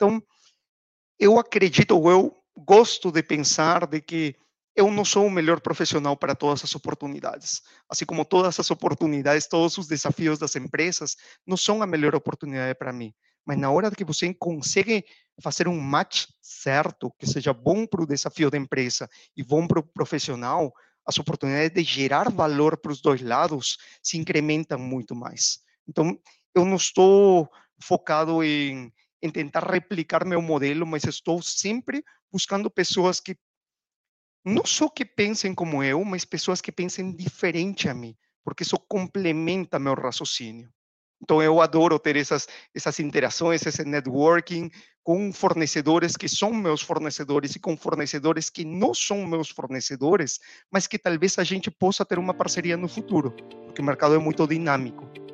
Então, eu acredito, ou eu gosto de pensar de que eu não sou o melhor profissional para todas as oportunidades. Assim como todas as oportunidades, todos os desafios das empresas não são a melhor oportunidade para mim. Mas na hora que você consegue fazer um match certo, que seja bom para o desafio da empresa e bom para o profissional, as oportunidades de gerar valor para os dois lados se incrementam muito mais. Então, eu não estou focado em, em tentar replicar meu modelo, mas estou sempre buscando pessoas que não só que pensem como eu, mas pessoas que pensem diferente a mim, porque isso complementa meu raciocínio. Então, eu adoro ter essas, essas interações, esse networking com fornecedores que são meus fornecedores e com fornecedores que não são meus fornecedores, mas que talvez a gente possa ter uma parceria no futuro, porque o mercado é muito dinâmico.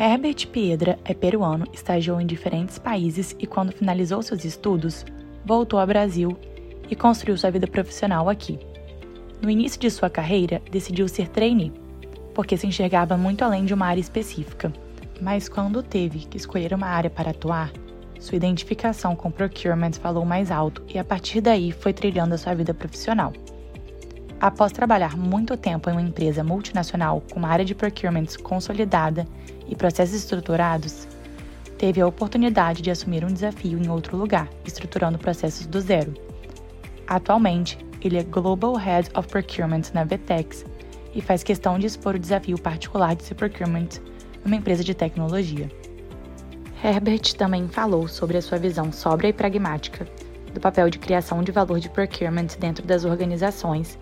Herbert Piedra é peruano, estagiou em diferentes países e, quando finalizou seus estudos, voltou ao Brasil e construiu sua vida profissional aqui. No início de sua carreira, decidiu ser trainee, porque se enxergava muito além de uma área específica. Mas quando teve que escolher uma área para atuar, sua identificação com procurement falou mais alto e a partir daí foi trilhando a sua vida profissional. Após trabalhar muito tempo em uma empresa multinacional com uma área de procurement consolidada e processos estruturados, teve a oportunidade de assumir um desafio em outro lugar, estruturando processos do zero. Atualmente, ele é Global Head of Procurement na Vetex e faz questão de expor o desafio particular de ser procurement numa empresa de tecnologia. Herbert também falou sobre a sua visão sóbria e pragmática do papel de criação de valor de procurement dentro das organizações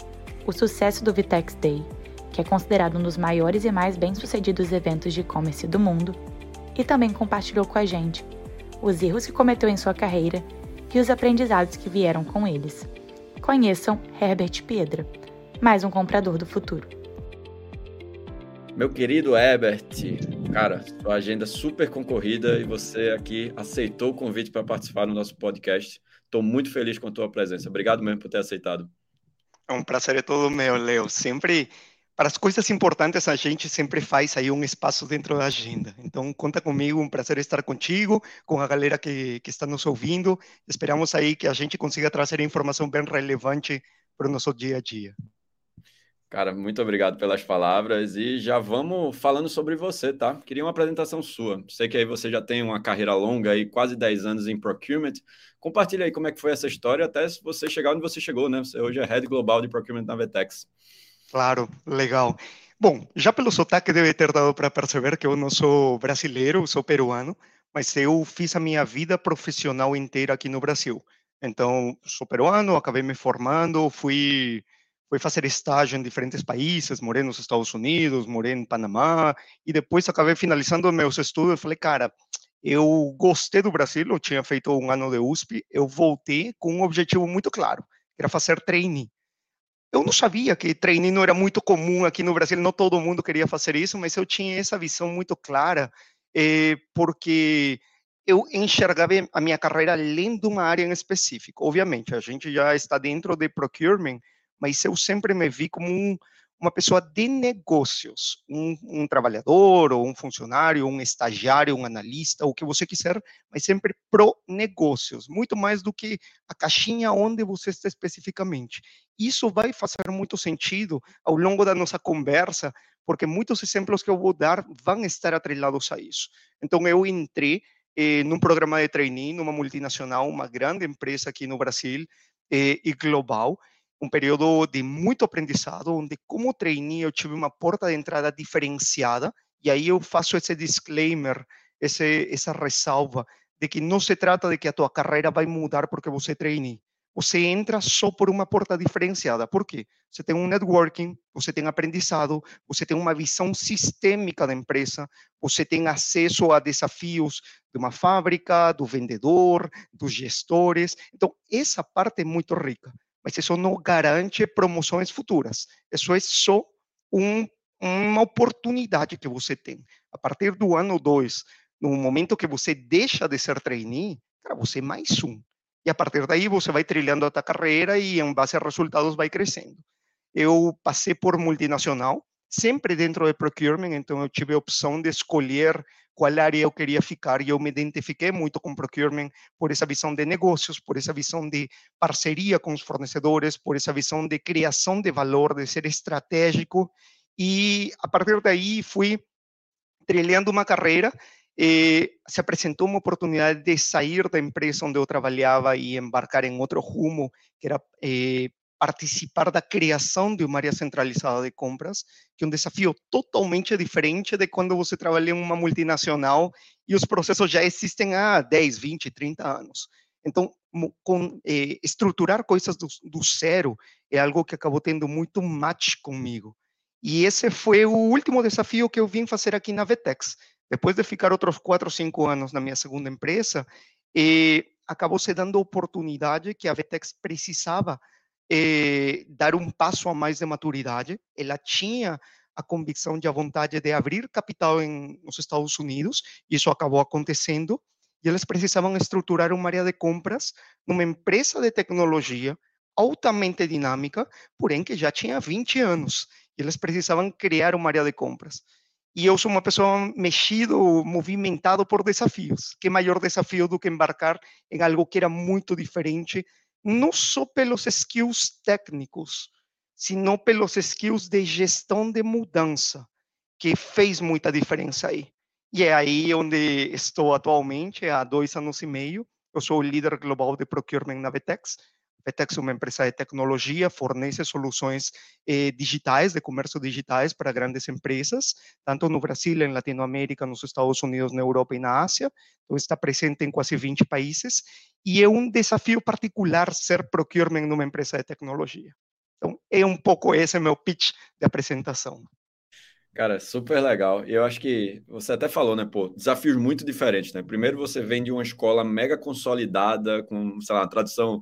o sucesso do Vitex Day, que é considerado um dos maiores e mais bem-sucedidos eventos de e-commerce do mundo, e também compartilhou com a gente os erros que cometeu em sua carreira e os aprendizados que vieram com eles. Conheçam Herbert Piedra, mais um comprador do futuro. Meu querido Herbert, cara, sua agenda super concorrida e você aqui aceitou o convite para participar no nosso podcast. Estou muito feliz com a tua presença. Obrigado mesmo por ter aceitado. É um prazer é todo meu, Leo. Sempre, para as coisas importantes, a gente sempre faz aí um espaço dentro da agenda. Então, conta comigo, um prazer estar contigo, com a galera que, que está nos ouvindo. Esperamos aí que a gente consiga trazer informação bem relevante para o nosso dia a dia. Cara, muito obrigado pelas palavras e já vamos falando sobre você, tá? Queria uma apresentação sua. Sei que aí você já tem uma carreira longa aí, quase 10 anos em procurement. Compartilha aí como é que foi essa história até você chegar onde você chegou, né? Você hoje é Head Global de Procurement na Vetex. Claro, legal. Bom, já pelo sotaque deve ter dado para perceber que eu não sou brasileiro, sou peruano, mas eu fiz a minha vida profissional inteira aqui no Brasil. Então, sou peruano, acabei me formando, fui fui fazer estágio em diferentes países, morei nos Estados Unidos, morei em Panamá, e depois acabei finalizando meus estudos e falei, cara, eu gostei do Brasil, eu tinha feito um ano de USP, eu voltei com um objetivo muito claro, que era fazer trainee. Eu não sabia que trainee não era muito comum aqui no Brasil, não todo mundo queria fazer isso, mas eu tinha essa visão muito clara, eh, porque eu enxergava a minha carreira além de uma área em específico. Obviamente, a gente já está dentro de procurement, mas eu sempre me vi como um, uma pessoa de negócios, um, um, trabalhador ou um funcionário, um estagiário, um analista, o que você quiser, mas sempre pro negócios, muito mais do que a caixinha onde você está especificamente. Isso vai fazer muito sentido ao longo da nossa conversa, porque muitos exemplos que eu vou dar vão estar atrelados a isso. Então, eu entrei eh, num programa de trainee, numa multinacional, uma grande empresa aqui no Brasil eh, e global, um período de muito aprendizado, onde como trainee eu tive uma porta de entrada diferenciada, e aí eu faço esse disclaimer, esse, essa ressalva, de que não se trata de que a tua carreira vai mudar porque você é trainee. Você entra só por uma porta diferenciada. Por quê? Você tem um networking, você tem aprendizado, você tem uma visão sistêmica da empresa, você tem acesso a desafios de uma fábrica, do vendedor, dos gestores. Então, essa parte é muito rica mas isso não garante promoções futuras. Isso é só um, uma oportunidade que você tem. A partir do ano 2, no momento que você deixa de ser trainee, cara, você é mais um. E a partir daí você vai trilhando a tua carreira e em base a resultados vai crescendo. Eu passei por multinacional, sempre dentro de procurement, então eu tive a opção de escolher qual área eu queria ficar e eu me identifiquei muito com procurement por essa visão de negócios, por essa visão de parceria com os fornecedores, por essa visão de criação de valor, de ser estratégico. E a partir daí fui trilhando uma carreira eh, se apresentou uma oportunidade de sair da empresa onde eu trabalhava e embarcar em outro rumo, que era eh, participar da criação de uma área centralizada de compras, que é um desafio totalmente diferente de quando você trabalha em uma multinacional e os processos já existem há 10, 20, 30 anos. Então, com, eh, estruturar coisas do, do zero é algo que acabou tendo muito match comigo. E esse foi o último desafio que eu vim fazer aqui na Vetex. Depois de ficar outros quatro, cinco anos na minha segunda empresa, eh, acabou se dando a oportunidade que a Vetex precisava eh, dar um passo a mais de maturidade. Ela tinha a convicção de a vontade de abrir capital em, nos Estados Unidos, e isso acabou acontecendo, e eles precisavam estruturar uma área de compras numa empresa de tecnologia altamente dinâmica, porém que já tinha 20 anos, e eles precisavam criar uma área de compras. E eu sou uma pessoa mexido, movimentado por desafios. Que maior desafio do que embarcar em algo que era muito diferente, não só pelos skills técnicos, sino pelos skills de gestão de mudança, que fez muita diferença aí. E é aí onde estou atualmente, há dois anos e meio. Eu sou o líder global de procurement na Vetex, Vetex é uma empresa de tecnologia, fornece soluções eh, digitais, de comércio digitais para grandes empresas, tanto no Brasil, em Latinoamérica, nos Estados Unidos, na Europa e na Ásia. Então, está presente em quase 20 países e é um desafio particular ser procurement numa empresa de tecnologia. Então, é um pouco esse meu pitch de apresentação. Cara, super legal. E eu acho que você até falou, né, pô, desafios muito diferentes, né? Primeiro você vem de uma escola mega consolidada, com, sei lá, uma tradição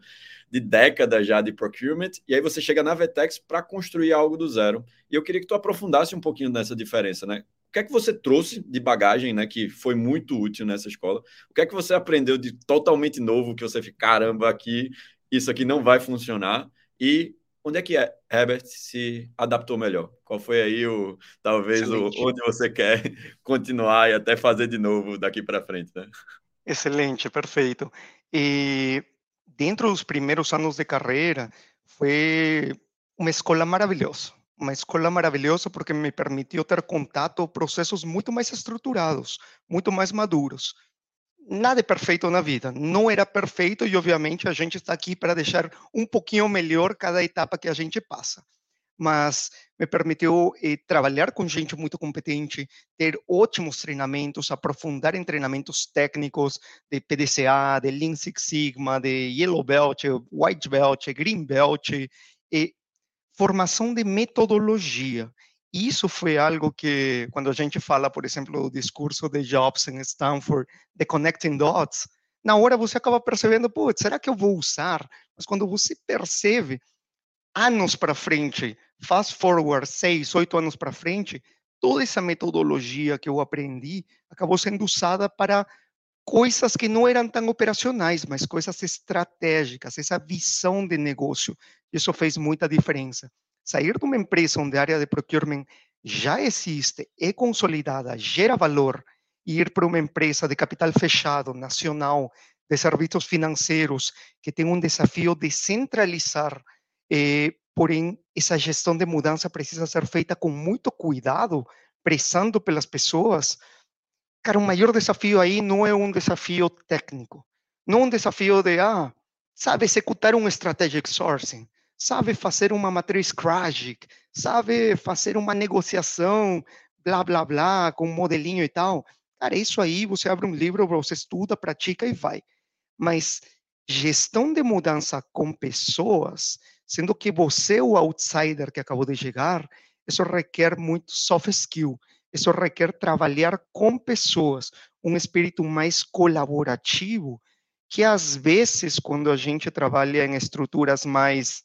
de décadas já de procurement, e aí você chega na Vetex para construir algo do zero. E eu queria que tu aprofundasse um pouquinho nessa diferença, né? O que é que você trouxe de bagagem, né, que foi muito útil nessa escola? O que é que você aprendeu de totalmente novo que você fica, caramba, aqui isso aqui não vai funcionar? E onde é que é, Herbert se adaptou melhor? Qual foi aí o talvez o, onde você quer continuar e até fazer de novo daqui para frente, né? Excelente, perfeito. E dentro dos primeiros anos de carreira foi uma escola maravilhosa, uma escola maravilhosa porque me permitiu ter contato processos muito mais estruturados, muito mais maduros nada é perfeito na vida. Não era perfeito e, obviamente, a gente está aqui para deixar um pouquinho melhor cada etapa que a gente passa. Mas me permitiu eh, trabalhar com gente muito competente, ter ótimos treinamentos, aprofundar em treinamentos técnicos de PDCA, de Lean Six Sigma, de Yellow Belt, White Belt, Green Belt, e formação de metodologia. Isso foi algo que, quando a gente fala, por exemplo, do discurso de Jobs em Stanford, de Connecting Dots, na hora você acaba percebendo, putz, será que eu vou usar? Mas quando você percebe, anos para frente, fast forward, seis, oito anos para frente, toda essa metodologia que eu aprendi acabou sendo usada para coisas que não eram tão operacionais, mas coisas estratégicas, essa visão de negócio. Isso fez muita diferença sair de uma empresa onde a área de procurement já existe, é consolidada, gera valor, e ir para uma empresa de capital fechado, nacional, de serviços financeiros, que tem um desafio de centralizar, eh, porém, essa gestão de mudança precisa ser feita com muito cuidado, pressando pelas pessoas. Cara, o maior desafio aí não é um desafio técnico, não um desafio de, ah, sabe, executar um strategic sourcing sabe fazer uma matriz Krajic, sabe fazer uma negociação, blá, blá, blá, com um modelinho e tal. Cara, isso aí, você abre um livro, você estuda, pratica e vai. Mas gestão de mudança com pessoas, sendo que você é o outsider que acabou de chegar, isso requer muito soft skill. Isso requer trabalhar com pessoas, um espírito mais colaborativo, que às vezes, quando a gente trabalha em estruturas mais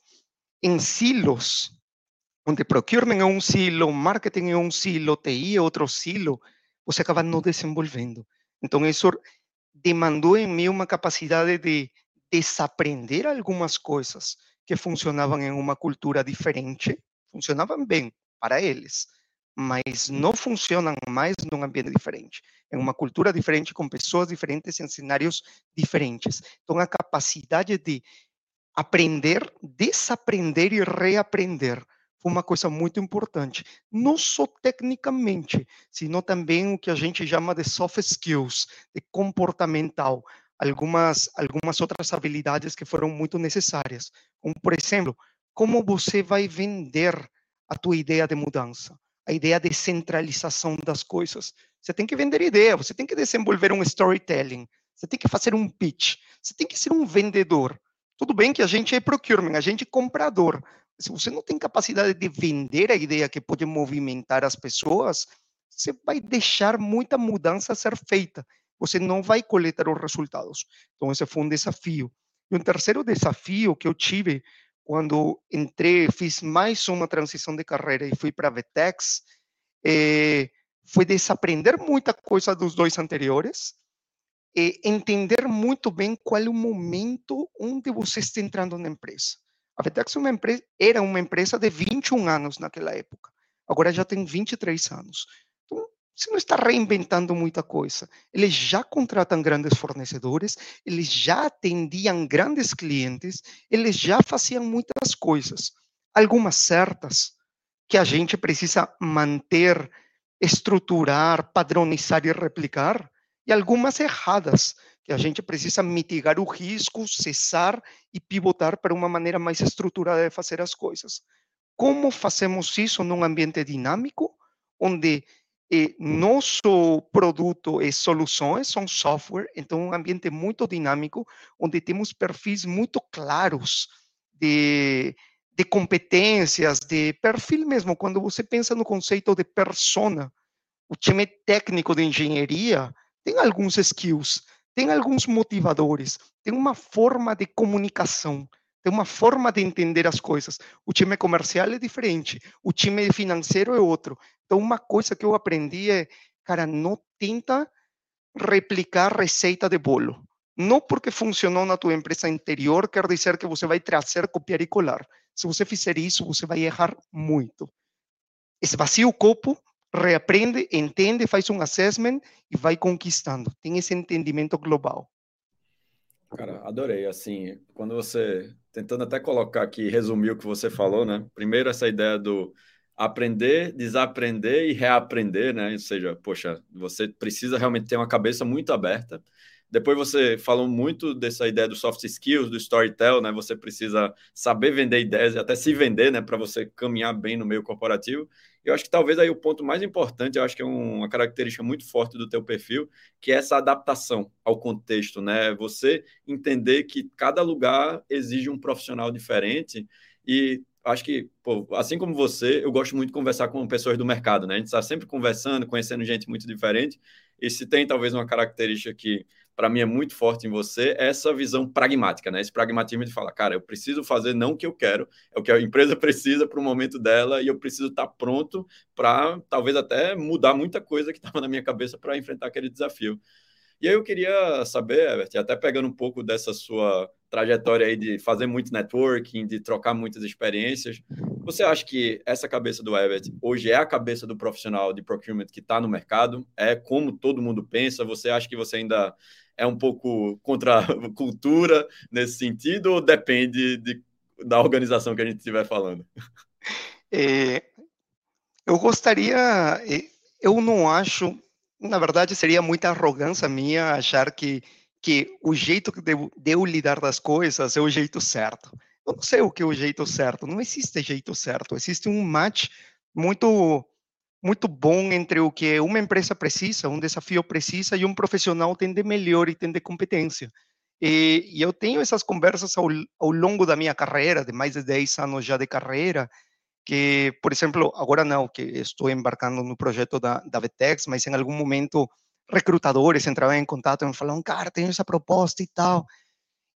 em silos, onde procurement é um silo, marketing é um silo, TI é outro silo, você acaba não desenvolvendo. Então, isso demandou em mim uma capacidade de desaprender algumas coisas que funcionavam em uma cultura diferente, funcionavam bem para eles, mas não funcionam mais num ambiente diferente, em uma cultura diferente, com pessoas diferentes, em cenários diferentes. Então, a capacidade de aprender, desaprender e reaprender foi uma coisa muito importante, não só tecnicamente, sino também o que a gente chama de soft skills, de comportamental, algumas algumas outras habilidades que foram muito necessárias, como por exemplo, como você vai vender a tua ideia de mudança, a ideia de centralização das coisas. Você tem que vender ideia, você tem que desenvolver um storytelling, você tem que fazer um pitch, você tem que ser um vendedor. Tudo bem que a gente é procurement, a gente é comprador. Se você não tem capacidade de vender a ideia que pode movimentar as pessoas, você vai deixar muita mudança ser feita. Você não vai coletar os resultados. Então, esse foi um desafio. E um terceiro desafio que eu tive quando entrei, fiz mais uma transição de carreira e fui para a Vetex, é, foi desaprender muita coisa dos dois anteriores e entender muito bem qual é o momento onde você está entrando na empresa. A Vetex é uma empresa, era uma empresa de 21 anos naquela época, agora já tem 23 anos. Você não está reinventando muita coisa. Eles já contratam grandes fornecedores, eles já atendiam grandes clientes, eles já faziam muitas coisas. Algumas certas que a gente precisa manter, estruturar, padronizar e replicar, e algumas erradas que a gente precisa mitigar o risco, cessar e pivotar para uma maneira mais estruturada de fazer as coisas. Como fazemos isso num ambiente dinâmico, onde e nosso produto e soluções são software, então um ambiente muito dinâmico, onde temos perfis muito claros de, de competências, de perfil mesmo. Quando você pensa no conceito de persona, o time técnico de engenharia tem alguns skills, tem alguns motivadores, tem uma forma de comunicação, tem uma forma de entender as coisas. O time comercial é diferente, o time financeiro é outro. Então, uma coisa que eu aprendi é, cara, não tenta replicar receita de bolo. Não porque funcionou na tua empresa anterior quer dizer que você vai trazer, copiar e colar. Se você fizer isso, você vai errar muito. Esvazia o copo, reaprende, entende, faz um assessment e vai conquistando. Tem esse entendimento global. Cara, adorei. Assim, quando você tentando até colocar aqui, resumir o que você falou, né? Primeiro essa ideia do aprender, desaprender e reaprender, né? Ou seja, poxa, você precisa realmente ter uma cabeça muito aberta. Depois você falou muito dessa ideia do soft skills, do storytelling, né? Você precisa saber vender ideias e até se vender, né? Para você caminhar bem no meio corporativo. Eu acho que talvez aí o ponto mais importante, eu acho que é uma característica muito forte do teu perfil, que é essa adaptação ao contexto, né? Você entender que cada lugar exige um profissional diferente e acho que, pô, assim como você, eu gosto muito de conversar com pessoas do mercado, né? A gente está sempre conversando, conhecendo gente muito diferente. E se tem talvez uma característica que para mim é muito forte em você, é essa visão pragmática, né? Esse pragmatismo de falar, cara, eu preciso fazer não o que eu quero, é o que a empresa precisa para o momento dela e eu preciso estar tá pronto para talvez até mudar muita coisa que estava na minha cabeça para enfrentar aquele desafio. E aí eu queria saber, Herbert, até pegando um pouco dessa sua trajetória aí de fazer muito networking, de trocar muitas experiências, você acha que essa cabeça do Herbert hoje é a cabeça do profissional de procurement que está no mercado? É como todo mundo pensa? Você acha que você ainda é um pouco contra a cultura nesse sentido ou depende de, da organização que a gente estiver falando? É, eu gostaria, é, eu não acho na verdade, seria muita arrogância minha achar que, que o jeito de, de eu lidar das coisas é o jeito certo. Eu não sei o que é o jeito certo, não existe jeito certo, existe um match muito muito bom entre o que uma empresa precisa, um desafio precisa e um profissional tem de melhor e tem de competência. E, e eu tenho essas conversas ao, ao longo da minha carreira, de mais de 10 anos já de carreira, que, por exemplo, agora não, que estou embarcando no projeto da, da Vetex, mas em algum momento recrutadores entravam em contato e me falavam, cara, tenho essa proposta e tal.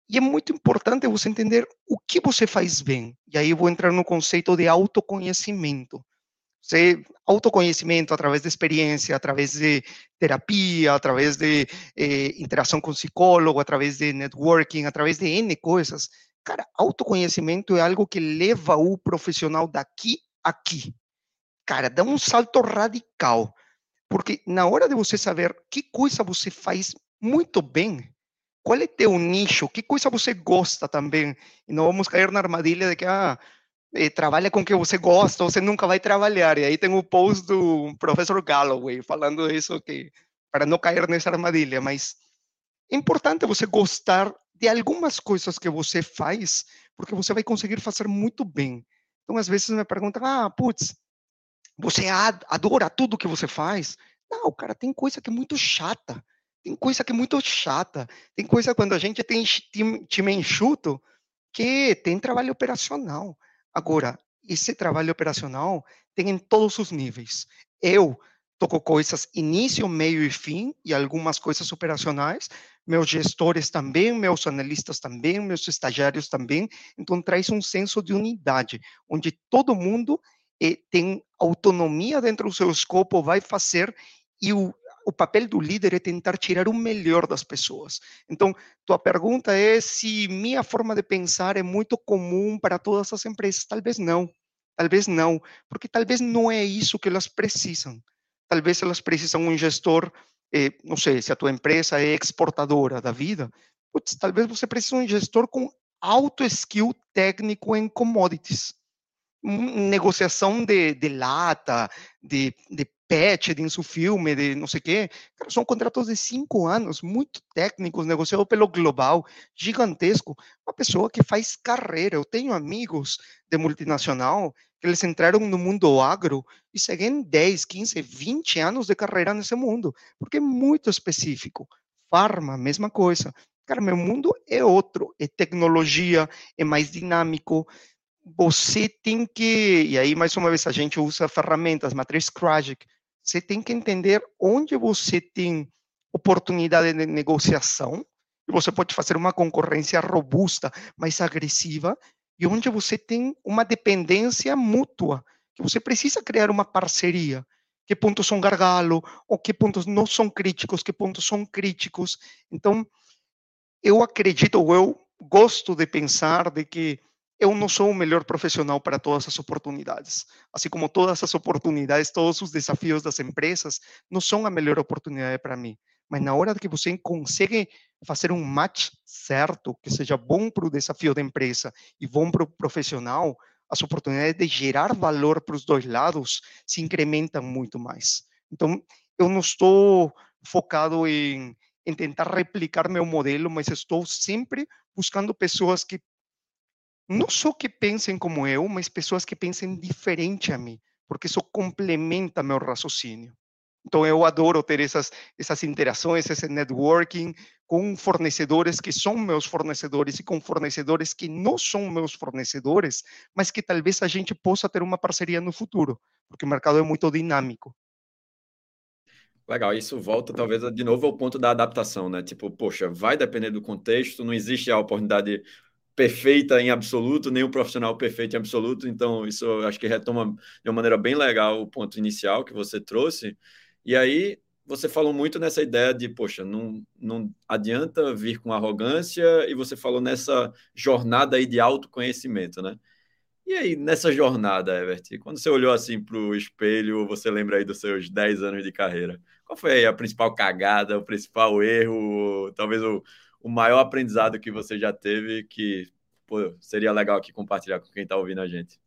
E é muito importante você entender o que você faz bem. E aí eu vou entrar no conceito de autoconhecimento. Você, autoconhecimento através de experiência, através de terapia, através de eh, interação com psicólogo, através de networking, através de N coisas Cara, autoconhecimento é algo que leva o profissional daqui aqui. cara, dá um salto radical. Porque na hora de você saber que coisa você faz muito bem, qual é teu nicho, que coisa você gosta também, e não vamos cair na armadilha de que, ah, eh, trabalha com o que você gosta, você nunca vai trabalhar. E aí tem o post do professor Galloway falando isso, que para não cair nessa armadilha, mas é importante você gostar de algumas coisas que você faz, porque você vai conseguir fazer muito bem. Então, às vezes me perguntam, ah, putz, você adora tudo que você faz? Não, cara, tem coisa que é muito chata. Tem coisa que é muito chata. Tem coisa quando a gente tem time, enxuto que tem trabalho operacional. Agora, esse trabalho operacional tem em todos os níveis. Eu toco coisas início, meio e fim, e algumas coisas operacionais. Meus gestores também, meus analistas também, meus estagiários também. Então, traz um senso de unidade, onde todo mundo eh, tem autonomia dentro do seu escopo, vai fazer, e o, o papel do líder é tentar tirar o melhor das pessoas. Então, tua pergunta é se minha forma de pensar é muito comum para todas as empresas. Talvez não. Talvez não, porque talvez não é isso que elas precisam talvez elas precisam um gestor, eh, não sei, se a tua empresa é exportadora da vida, putz, talvez você precise um gestor com alto skill técnico em commodities. Negociação de, de lata, de, de patch, de insufilme, de não sei o quê. Cara, são contratos de cinco anos, muito técnicos, negociado pelo global, gigantesco. Uma pessoa que faz carreira. Eu tenho amigos de multinacional que eles entraram no mundo agro e seguem 10, 15, 20 anos de carreira nesse mundo, porque é muito específico. Farma, mesma coisa. Cara, meu mundo é outro, é tecnologia, é mais dinâmico. Você tem que, e aí mais uma vez a gente usa ferramentas, matriz Krajic, você tem que entender onde você tem oportunidade de negociação, e você pode fazer uma concorrência robusta, mais agressiva, e onde você tem uma dependência mútua, que você precisa criar uma parceria. Que pontos são gargalo, ou que pontos não são críticos, que pontos são críticos. Então, eu acredito, ou eu gosto de pensar de que eu não sou o melhor profissional para todas as oportunidades. Assim como todas as oportunidades, todos os desafios das empresas não são a melhor oportunidade para mim. Mas na hora que você consegue fazer um match certo, que seja bom para o desafio da empresa e bom para o profissional, as oportunidades de gerar valor para os dois lados se incrementam muito mais. Então, eu não estou focado em, em tentar replicar meu modelo, mas estou sempre buscando pessoas que não só que pensem como eu, mas pessoas que pensem diferente a mim, porque isso complementa meu raciocínio. Então, eu adoro ter essas, essas interações, esse networking com fornecedores que são meus fornecedores e com fornecedores que não são meus fornecedores, mas que talvez a gente possa ter uma parceria no futuro, porque o mercado é muito dinâmico. Legal, isso volta talvez de novo ao ponto da adaptação, né? Tipo, poxa, vai depender do contexto, não existe a oportunidade perfeita em absoluto, nem o profissional perfeito em absoluto, então isso acho que retoma de uma maneira bem legal o ponto inicial que você trouxe, e aí você falou muito nessa ideia de, poxa, não, não adianta vir com arrogância, e você falou nessa jornada aí de autoconhecimento, né? E aí, nessa jornada, Evert, quando você olhou assim para o espelho, você lembra aí dos seus 10 anos de carreira, qual foi a principal cagada, o principal erro, talvez o, o maior aprendizado que você já teve que pô, seria legal aqui compartilhar com quem está ouvindo a gente?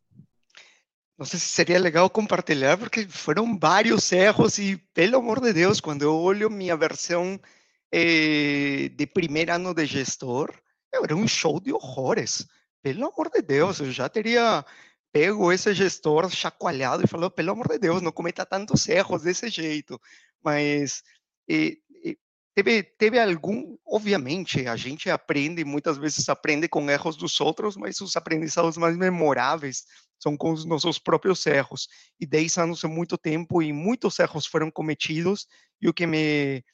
Não sei se seria legal compartilhar, porque foram vários erros e, pelo amor de Deus, quando eu olho minha versão eh, de primeiro ano de gestor, era um show de horrores. Pelo amor de Deus, eu já teria pego esse gestor chacoalhado e falado, pelo amor de Deus, não cometa tantos erros desse jeito. Mas eh, teve, teve algum, obviamente, a gente aprende, muitas vezes aprende com erros dos outros, mas os aprendizados mais memoráveis são com os nossos próprios erros. E 10 anos é muito tempo e muitos erros foram cometidos, e o que me,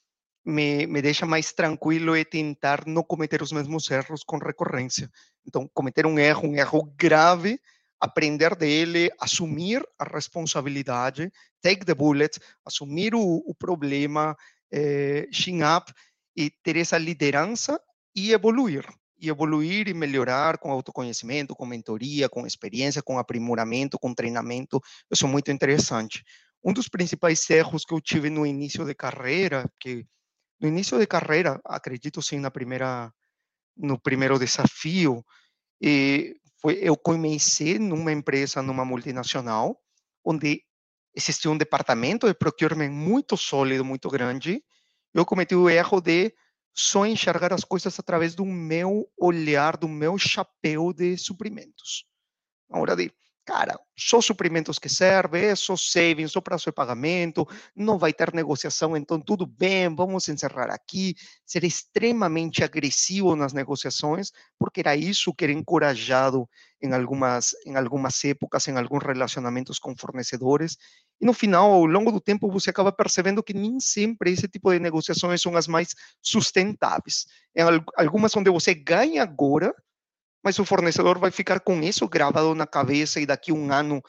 me, me deixa mais tranquilo é tentar não cometer os mesmos erros com recorrência. Então, cometer um erro, um erro grave, aprender dele, assumir a responsabilidade, take the bullet, assumir o, o problema, eh, chin up, e ter essa liderança e evoluir. e evoluir e melhorar com autoconhecimento, com mentoria, com experiência, com aprimoramento, com treinamento. Isso é muito interessante. Um dos principais erros que eu tive no início de carreira, que no início de carreira, acredito sim na primeira no primeiro desafio, e foi eu comecei numa empresa, numa multinacional, onde existia um departamento de procurement muito sólido, muito grande. Eu cometi o erro de só enxergar as coisas através do meu olhar, do meu chapéu de suprimentos. Na hora de cara, só suprimentos que servem, é só savings, só prazo de pagamento, não vai ter negociação, então tudo bem, vamos encerrar aqui, ser extremamente agressivo nas negociações, porque era isso que era encorajado em algumas, em algumas épocas, em alguns relacionamentos com fornecedores, e no final, ao longo do tempo, você acaba percebendo que nem sempre esse tipo de negociações são as mais sustentáveis. Em algumas onde você ganha agora, mas o fornecedor vai ficar com isso gravado na cabeça e daqui a um ano,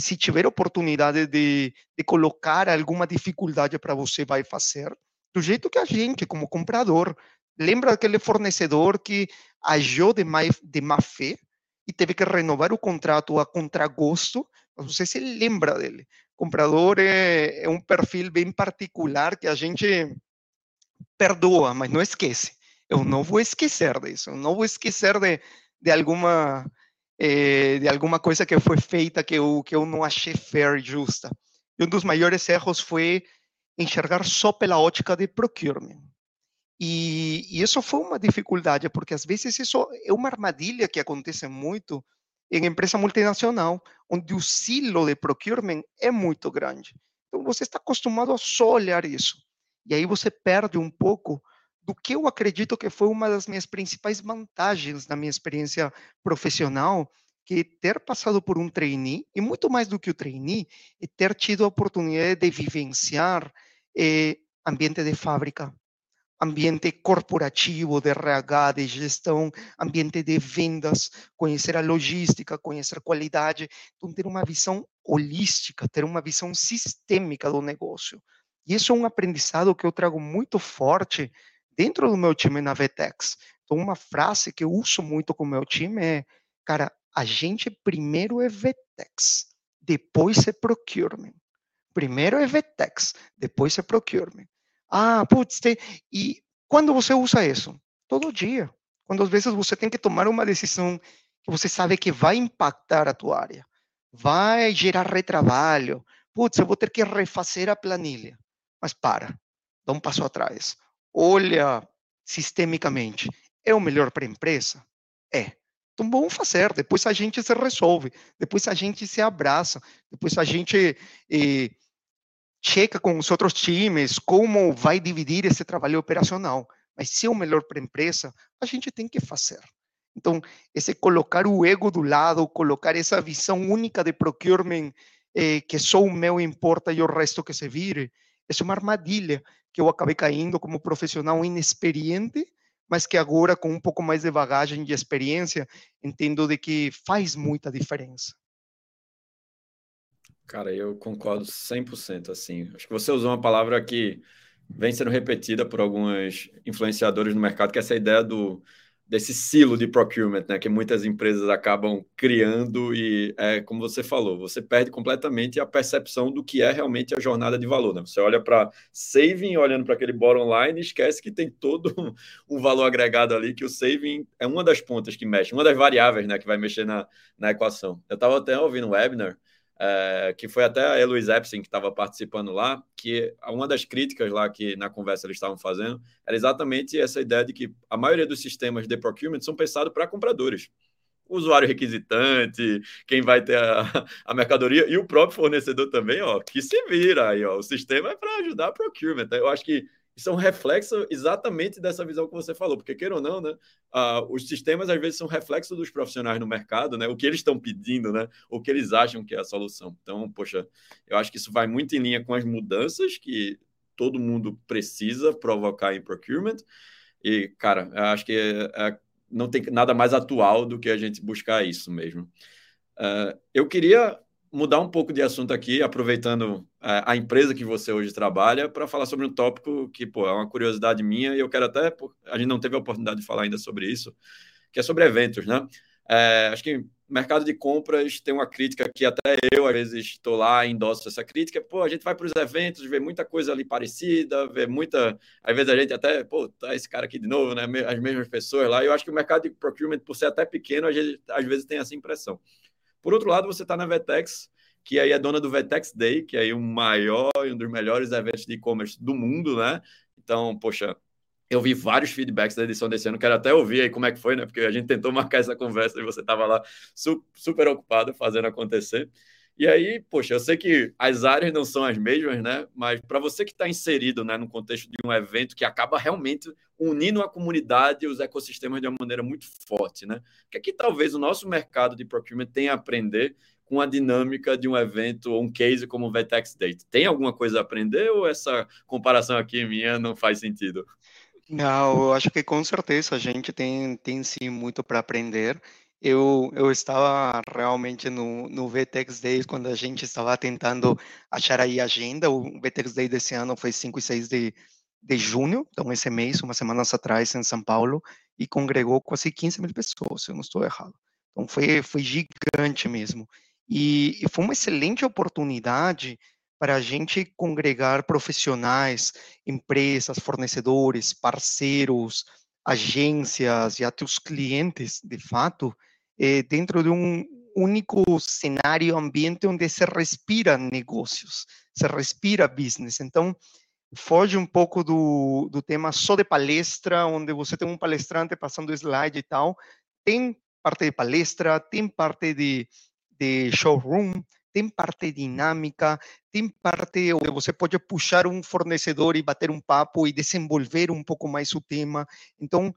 se tiver oportunidade de, de colocar alguma dificuldade para você, vai fazer. Do jeito que a gente, como comprador, lembra daquele fornecedor que agiu de má, de má fé e teve que renovar o contrato a contragosto, você se lembra dele. O comprador é, é um perfil bem particular que a gente perdoa, mas não esquece. Eu não vou esquecer disso. Eu não vou esquecer de, de alguma eh, de alguma coisa que foi feita que eu que eu não achei fair e justa. E um dos maiores erros foi enxergar só pela ótica de procurement. E, e isso foi uma dificuldade, porque às vezes isso é uma armadilha que acontece muito em empresa multinacional, onde o silo de procurement é muito grande. Então você está acostumado a só olhar isso. E aí você perde um pouco do que eu acredito que foi uma das minhas principais vantagens na minha experiência profissional, que ter passado por um trainee, e muito mais do que o trainee, é ter tido a oportunidade de vivenciar eh, ambiente de fábrica, ambiente corporativo, de RH, de gestão, ambiente de vendas, conhecer a logística, conhecer a qualidade, então ter uma visão holística, ter uma visão sistêmica do negócio. E isso é um aprendizado que eu trago muito forte dentro do meu time na Vetex. Então, uma frase que eu uso muito com o meu time é, cara, a gente primeiro é Vetex, depois é procurement. Primeiro é Vetex, depois é procurement. Ah, putz, tem... e quando você usa isso? Todo dia. Quando às vezes você tem que tomar uma decisão que você sabe que vai impactar a tua área, vai gerar retrabalho. Putz, eu vou ter que refazer a planilha. Mas para, dá um passo atrás olha sistemicamente, é o melhor para a empresa? É. Então vamos fazer, depois a gente se resolve, depois a gente se abraça, depois a gente eh, checa com os outros times como vai dividir esse trabalho operacional. Mas se é o melhor para a empresa, a gente tem que fazer. Então, esse colocar o ego do lado, colocar essa visão única de procurement, eh, que só o meu importa e o resto que se vire, é uma armadilha que eu acabei caindo como profissional inexperiente, mas que agora, com um pouco mais de bagagem e experiência, entendo de que faz muita diferença. Cara, eu concordo 100%, assim. Acho que você usou uma palavra que vem sendo repetida por alguns influenciadores no mercado, que é essa ideia do desse silo de procurement, né, que muitas empresas acabam criando e é como você falou, você perde completamente a percepção do que é realmente a jornada de valor, né? Você olha para saving, olhando para aquele bottom line, esquece que tem todo um, valor agregado ali, que o saving é uma das pontas que mexe, uma das variáveis, né, que vai mexer na, na equação. Eu estava até ouvindo um webinar é, que foi até a Eloise Epstein que estava participando lá, que uma das críticas lá que na conversa eles estavam fazendo era exatamente essa ideia de que a maioria dos sistemas de procurement são pensados para compradores. O usuário requisitante, quem vai ter a, a, mercadoria e o próprio fornecedor também, ó, que se vira aí, ó. O sistema é para ajudar a procurement. Eu acho que isso é reflexo exatamente dessa visão que você falou, porque queira ou não, né, os sistemas às vezes são reflexo dos profissionais no mercado, né, o que eles estão pedindo, né, o que eles acham que é a solução. Então, poxa, eu acho que isso vai muito em linha com as mudanças que todo mundo precisa provocar em procurement. E, cara, acho que é, é, não tem nada mais atual do que a gente buscar isso mesmo. Uh, eu queria mudar um pouco de assunto aqui, aproveitando a, é, a empresa que você hoje trabalha, para falar sobre um tópico que pô, é uma curiosidade minha e eu quero até. A gente não teve a oportunidade de falar ainda sobre isso, que é sobre eventos, né? É, acho que mercado de compras tem uma crítica que até eu, às vezes, estou lá endosso essa crítica. Pô, a gente vai para os eventos, vê muita coisa ali parecida, vê muita. Às vezes a gente até, pô, tá esse cara aqui de novo, né? As mesmas pessoas lá. Eu acho que o mercado de procurement, por ser até pequeno, às vezes, às vezes tem essa impressão. Por outro lado, você está na Vetex, que aí é dona do Vetex Day, que é aí o maior e um dos melhores eventos de e-commerce do mundo, né? Então, poxa, eu vi vários feedbacks da edição desse ano, quero até ouvir aí como é que foi, né? Porque a gente tentou marcar essa conversa e você estava lá su super ocupado fazendo acontecer. E aí, poxa, eu sei que as áreas não são as mesmas, né? Mas para você que está inserido né, no contexto de um evento que acaba realmente unindo a comunidade e os ecossistemas de uma maneira muito forte, né? O que é que talvez o nosso mercado de procurement tenha a aprender com a dinâmica de um evento ou um case como o Vetex Date? Tem alguma coisa a aprender ou essa comparação aqui minha não faz sentido? Não, eu acho que com certeza a gente tem, tem sim muito para aprender. Eu, eu estava realmente no, no VTEX Days quando a gente estava tentando achar aí a agenda. O VTEX Day desse ano foi 5 e 6 de, de junho, então esse mês, umas semanas atrás, em São Paulo, e congregou quase 15 mil pessoas, se eu não estou errado. Então foi, foi gigante mesmo. E, e foi uma excelente oportunidade para a gente congregar profissionais, empresas, fornecedores, parceiros, agências e até os clientes, de fato, eh, dentro de um único cenário, ambiente onde se respira negócios, se respira business. Então, foge um pouco do, do tema só de palestra, onde você tem um palestrante passando slide e tal. Tem parte de palestra, tem parte de, de showroom, tem parte dinâmica, tem parte onde você pode puxar um fornecedor e bater um papo e desenvolver um pouco mais o tema. Então,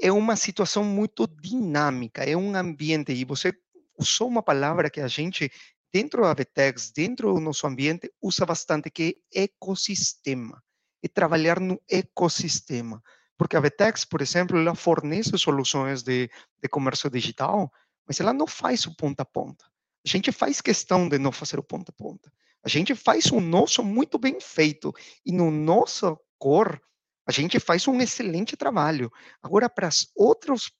é uma situação muito dinâmica, é um ambiente, e você usou uma palavra que a gente, dentro da Vetex, dentro do nosso ambiente, usa bastante, que é ecossistema. É trabalhar no ecossistema. Porque a Vetex, por exemplo, ela fornece soluções de, de comércio digital, mas ela não faz o ponta a ponta. A gente faz questão de não fazer o ponta a ponta. A gente faz o nosso muito bem feito. E no nosso cor, a gente faz um excelente trabalho. Agora, para as outras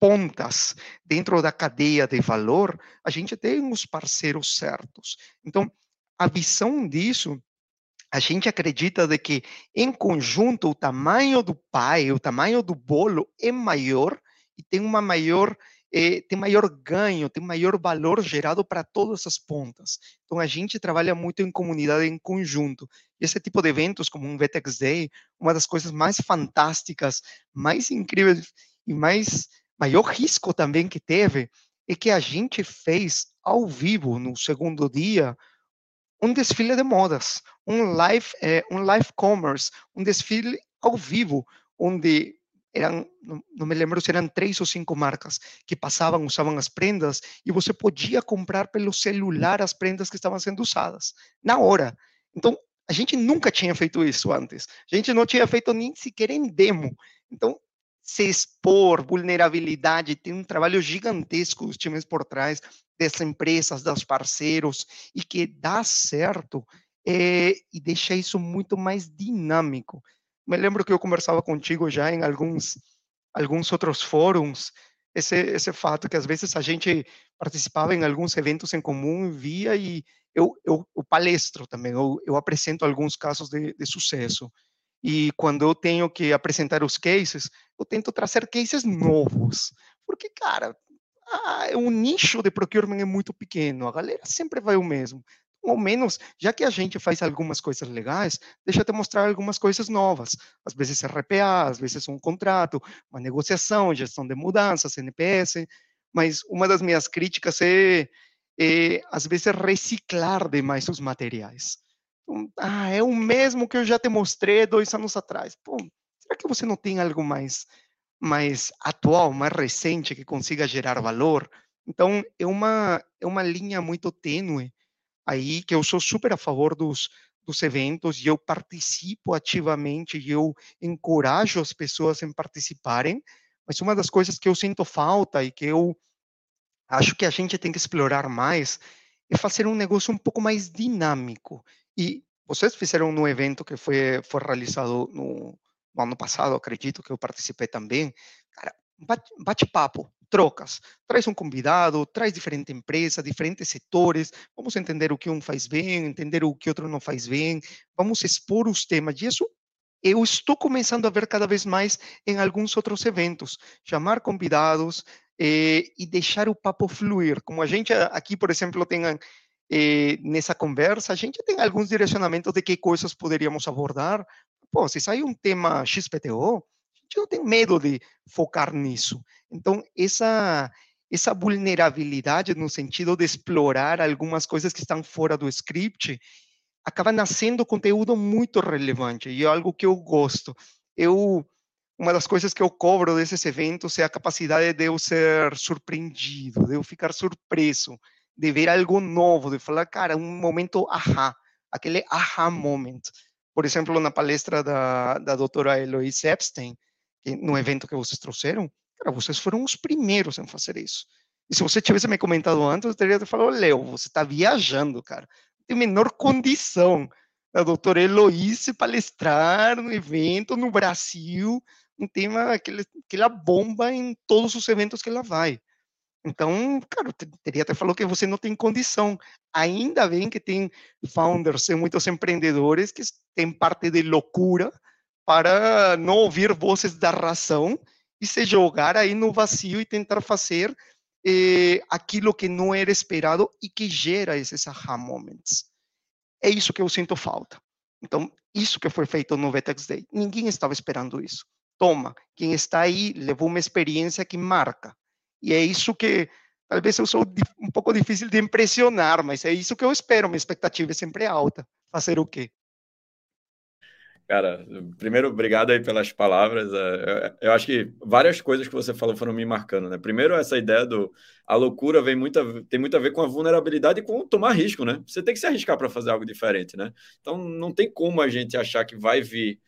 pontas dentro da cadeia de valor, a gente tem os parceiros certos. Então, a visão disso, a gente acredita de que, em conjunto, o tamanho do pai, o tamanho do bolo é maior e tem uma maior é, tem maior ganho, tem maior valor gerado para todas as pontas. Então, a gente trabalha muito em comunidade, em conjunto. E esse tipo de eventos, como um VTEX Day, uma das coisas mais fantásticas, mais incríveis e mais maior risco também que teve, é que a gente fez ao vivo, no segundo dia, um desfile de modas, um live, é, um live commerce, um desfile ao vivo, onde eram, não, me lembro se eram três ou cinco marcas que passavam, usavam as prendas e você podia comprar pelo celular as prendas que estavam sendo usadas, na hora. Então, a gente nunca tinha feito isso antes. A gente não tinha feito nem sequer em demo. Então, se expor, vulnerabilidade, tem um trabalho gigantesco dos times por trás das empresas, dos parceiros, e que dá certo é, e deixa isso muito mais dinâmico me lembro que eu conversava contigo já em alguns alguns outros fóruns esse esse fato que às vezes a gente participava em alguns eventos em comum via e eu eu, eu palestro também eu, eu apresento alguns casos de, de sucesso. E quando eu tenho que apresentar os cases eu tento trazer cases novos porque cara ah, o nicho de procurement é muito pequeno a galera sempre vai o mesmo ao menos, já que a gente faz algumas coisas legais, deixa eu mostrar algumas coisas novas. Às vezes RPA, às vezes um contrato, uma negociação, gestão de mudanças, NPS. Mas uma das minhas críticas é, é às vezes, reciclar demais os materiais. Então, ah, é o mesmo que eu já te mostrei dois anos atrás. Pô, será que você não tem algo mais, mais atual, mais recente, que consiga gerar valor? Então, é uma, é uma linha muito tênue aí que eu sou super a favor dos, dos eventos e eu participo ativamente e eu encorajo as pessoas em participarem, mas uma das coisas que eu sinto falta e que eu acho que a gente tem que explorar mais é fazer um negócio um pouco mais dinâmico. E vocês fizeram no evento que foi, foi realizado no, no ano passado, acredito que eu participei também. Cara, bate-papo, trocas. Traz um convidado, traz diferente empresa, diferentes setores, vamos entender o que um faz bem, entender o que outro não faz bem, vamos expor os temas. E isso eu estou começando a ver cada vez mais em alguns outros eventos, chamar convidados eh, e deixar o papo fluir. Como a gente aqui, por exemplo, tem eh, nessa conversa, a gente tem alguns direcionamentos de que coisas poderíamos abordar. Pô, se sair um tema XPTO, gente não tem medo de focar nisso. Então, essa essa vulnerabilidade no sentido de explorar algumas coisas que estão fora do script, acaba nascendo conteúdo muito relevante e é algo que eu gosto. Eu uma das coisas que eu cobro desses eventos é a capacidade de eu ser surpreendido, de eu ficar surpreso, de ver algo novo, de falar, cara, um momento ahá, aquele aha moment. Por exemplo, na palestra da, da doutora Eloise Epstein, que, no evento que vocês trouxeram, cara, vocês foram os primeiros em fazer isso. E se você tivesse me comentado antes, eu teria falado, Leo, você está viajando, cara tem menor condição a doutora Eloíse palestrar no evento no Brasil, um tema que ela bomba em todos os eventos que ela vai. Então, cara, teria até falou que você não tem condição. Ainda bem que tem founders e muitos empreendedores que têm parte de loucura para não ouvir vozes da razão e se jogar aí no vazio e tentar fazer eh, aquilo que não era esperado e que gera esses aha moments. É isso que eu sinto falta. Então, isso que foi feito no Vetex Day, ninguém estava esperando isso. Toma, quem está aí levou uma experiência que marca. E é isso que, talvez eu sou um pouco difícil de impressionar, mas é isso que eu espero. Minha expectativa é sempre alta. Fazer o quê? Cara, primeiro, obrigado aí pelas palavras. É, eu acho que várias coisas que você falou foram me marcando, né? Primeiro, essa ideia do a loucura vem muito a, tem muito a ver com a vulnerabilidade e com tomar risco, né? Você tem que se arriscar para fazer algo diferente, né? Então, não tem como a gente achar que vai vir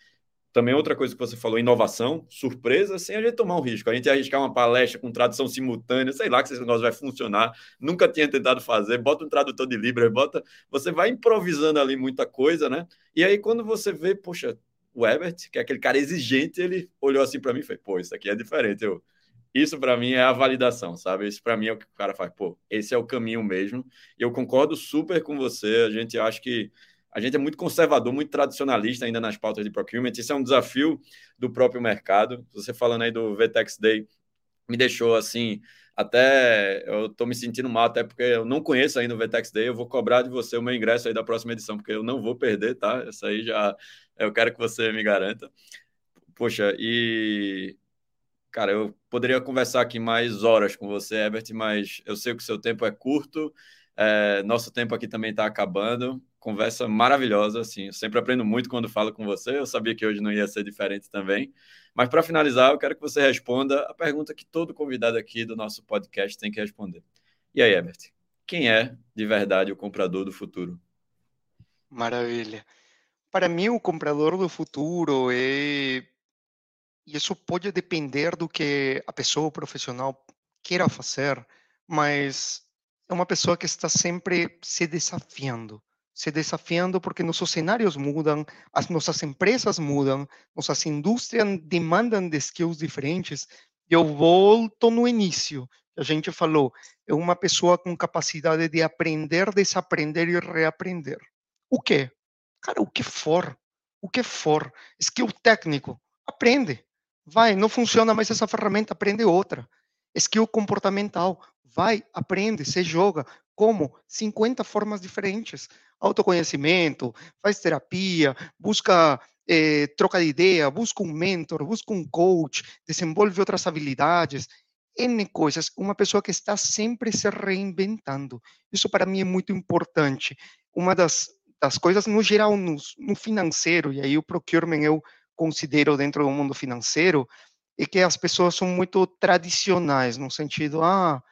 também outra coisa que você falou, inovação, surpresa, sem a gente tomar um risco. A gente arriscar uma palestra com tradução simultânea, sei lá que esse negócio vai funcionar, nunca tinha tentado fazer, bota um tradutor de Libras, bota, você vai improvisando ali muita coisa, né? E aí quando você vê, poxa, o Ebert, que é aquele cara exigente, ele olhou assim para mim e falou, pô, isso aqui é diferente, eu isso para mim é a validação, sabe? Isso para mim é o que o cara faz, pô, esse é o caminho mesmo. E eu concordo super com você. A gente acha que a gente é muito conservador, muito tradicionalista ainda nas pautas de procurement. Isso é um desafio do próprio mercado. Você falando aí do VTEX Day me deixou assim, até eu estou me sentindo mal, até porque eu não conheço ainda o VTEX Day. Eu vou cobrar de você o meu ingresso aí da próxima edição, porque eu não vou perder, tá? Isso aí já eu quero que você me garanta. Poxa, e cara, eu poderia conversar aqui mais horas com você, Herbert, mas eu sei que o seu tempo é curto. É, nosso tempo aqui também está acabando conversa maravilhosa, assim. Eu sempre aprendo muito quando falo com você. Eu sabia que hoje não ia ser diferente também. Mas para finalizar, eu quero que você responda a pergunta que todo convidado aqui do nosso podcast tem que responder. E aí, Ebert, quem é de verdade o comprador do futuro? Maravilha. Para mim, o comprador do futuro é. Isso pode depender do que a pessoa profissional queira fazer, mas é uma pessoa que está sempre se desafiando se desafiando porque nossos cenários mudam, as nossas empresas mudam, nossas indústrias demandam de skills diferentes. Eu volto no início, a gente falou, é uma pessoa com capacidade de aprender, desaprender e reaprender. O que? Cara, o que for, o que for, skill técnico, aprende. Vai, não funciona mais essa ferramenta, aprende outra. Skill comportamental, vai, aprende, se joga. Como? 50 formas diferentes autoconhecimento, faz terapia, busca eh, troca de ideia, busca um mentor, busca um coach, desenvolve outras habilidades, N coisas, uma pessoa que está sempre se reinventando. Isso para mim é muito importante. Uma das, das coisas, no geral, no, no financeiro, e aí o procurement eu considero dentro do mundo financeiro, é que as pessoas são muito tradicionais, no sentido, ah,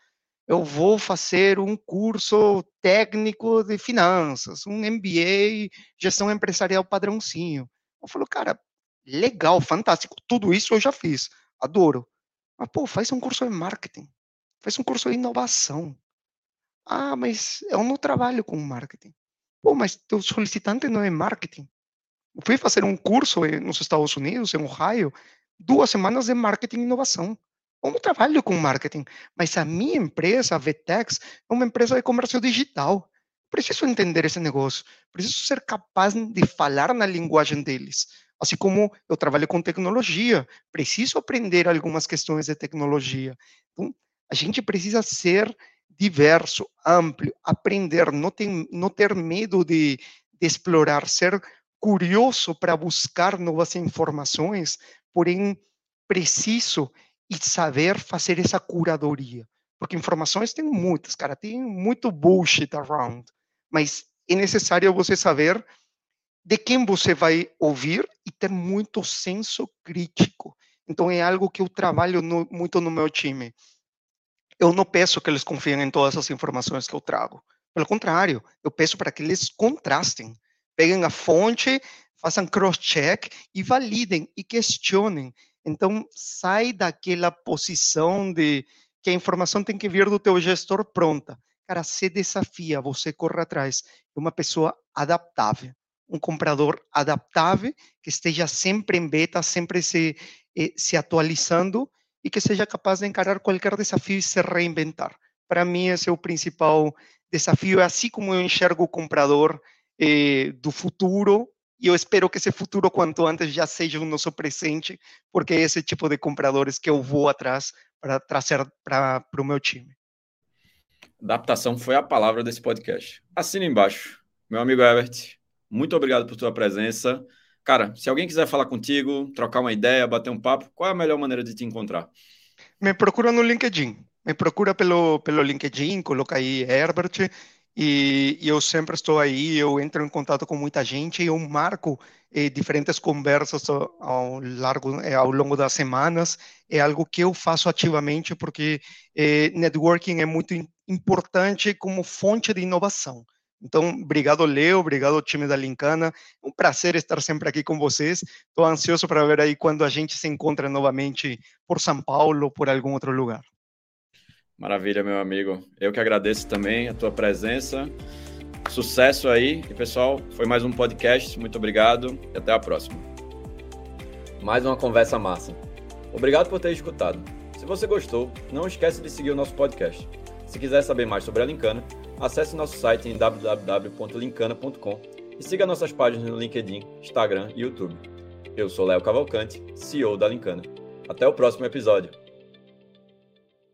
eu vou fazer um curso técnico de finanças, um MBA, gestão empresarial padrãozinho. Eu falo, cara, legal, fantástico, tudo isso eu já fiz, adoro. Mas, pô, faz um curso de marketing, faz um curso de inovação. Ah, mas eu não trabalho com marketing. Pô, mas teu solicitante não é marketing. Eu fui fazer um curso nos Estados Unidos, em Ohio, duas semanas de marketing e inovação. Eu não trabalho com marketing, mas a minha empresa, a Vetex, é uma empresa de comércio digital. Preciso entender esse negócio, preciso ser capaz de falar na linguagem deles. Assim como eu trabalho com tecnologia, preciso aprender algumas questões de tecnologia. Então, a gente precisa ser diverso, amplo, aprender, não, tem, não ter medo de, de explorar, ser curioso para buscar novas informações, porém preciso e saber fazer essa curadoria. Porque informações tem muitas, cara, tem muito bullshit around, mas é necessário você saber de quem você vai ouvir e ter muito senso crítico. Então é algo que eu trabalho no, muito no meu time. Eu não peço que eles confiem em todas as informações que eu trago. Pelo contrário, eu peço para que eles contrastem. Peguem a fonte, façam cross-check e validem e questionem. Então, sai daquela posição de que a informação tem que vir do teu gestor pronta. Cara, se desafia, você corre atrás. É uma pessoa adaptável, um comprador adaptável, que esteja sempre em beta, sempre se, eh, se atualizando e que seja capaz de encarar qualquer desafio e se reinventar. Para mim, esse é o principal desafio. É assim como eu enxergo o comprador eh, do futuro, e eu espero que esse futuro, quanto antes, já seja o nosso presente, porque é esse tipo de compradores que eu vou atrás para trazer para o meu time. Adaptação foi a palavra desse podcast. Assina embaixo. Meu amigo Herbert, muito obrigado por tua presença. Cara, se alguém quiser falar contigo, trocar uma ideia, bater um papo, qual é a melhor maneira de te encontrar? Me procura no LinkedIn. Me procura pelo, pelo LinkedIn, coloca aí Herbert e, e, eu sempre estou aí, eu entro em contato com muita gente, eu marco eh, diferentes conversas ao, ao, largo, eh, ao longo das semanas, é algo que eu faço ativamente porque eh, networking é muito importante como fonte de inovação. Então, obrigado, Leo, obrigado, time da Lincana. Um prazer estar sempre aqui com vocês. Estou ansioso para ver aí quando a gente se encontra novamente por São Paulo ou por algum outro lugar. Maravilha, meu amigo. Eu que agradeço também a tua presença. Sucesso aí. E pessoal, foi mais um podcast. Muito obrigado e até a próxima. Mais uma conversa massa. Obrigado por ter escutado. Se você gostou, não esqueça de seguir o nosso podcast. Se quiser saber mais sobre a Lincana, acesse nosso site em www.lincana.com e siga nossas páginas no LinkedIn, Instagram e YouTube. Eu sou Léo Cavalcante, CEO da Lincana. Até o próximo episódio.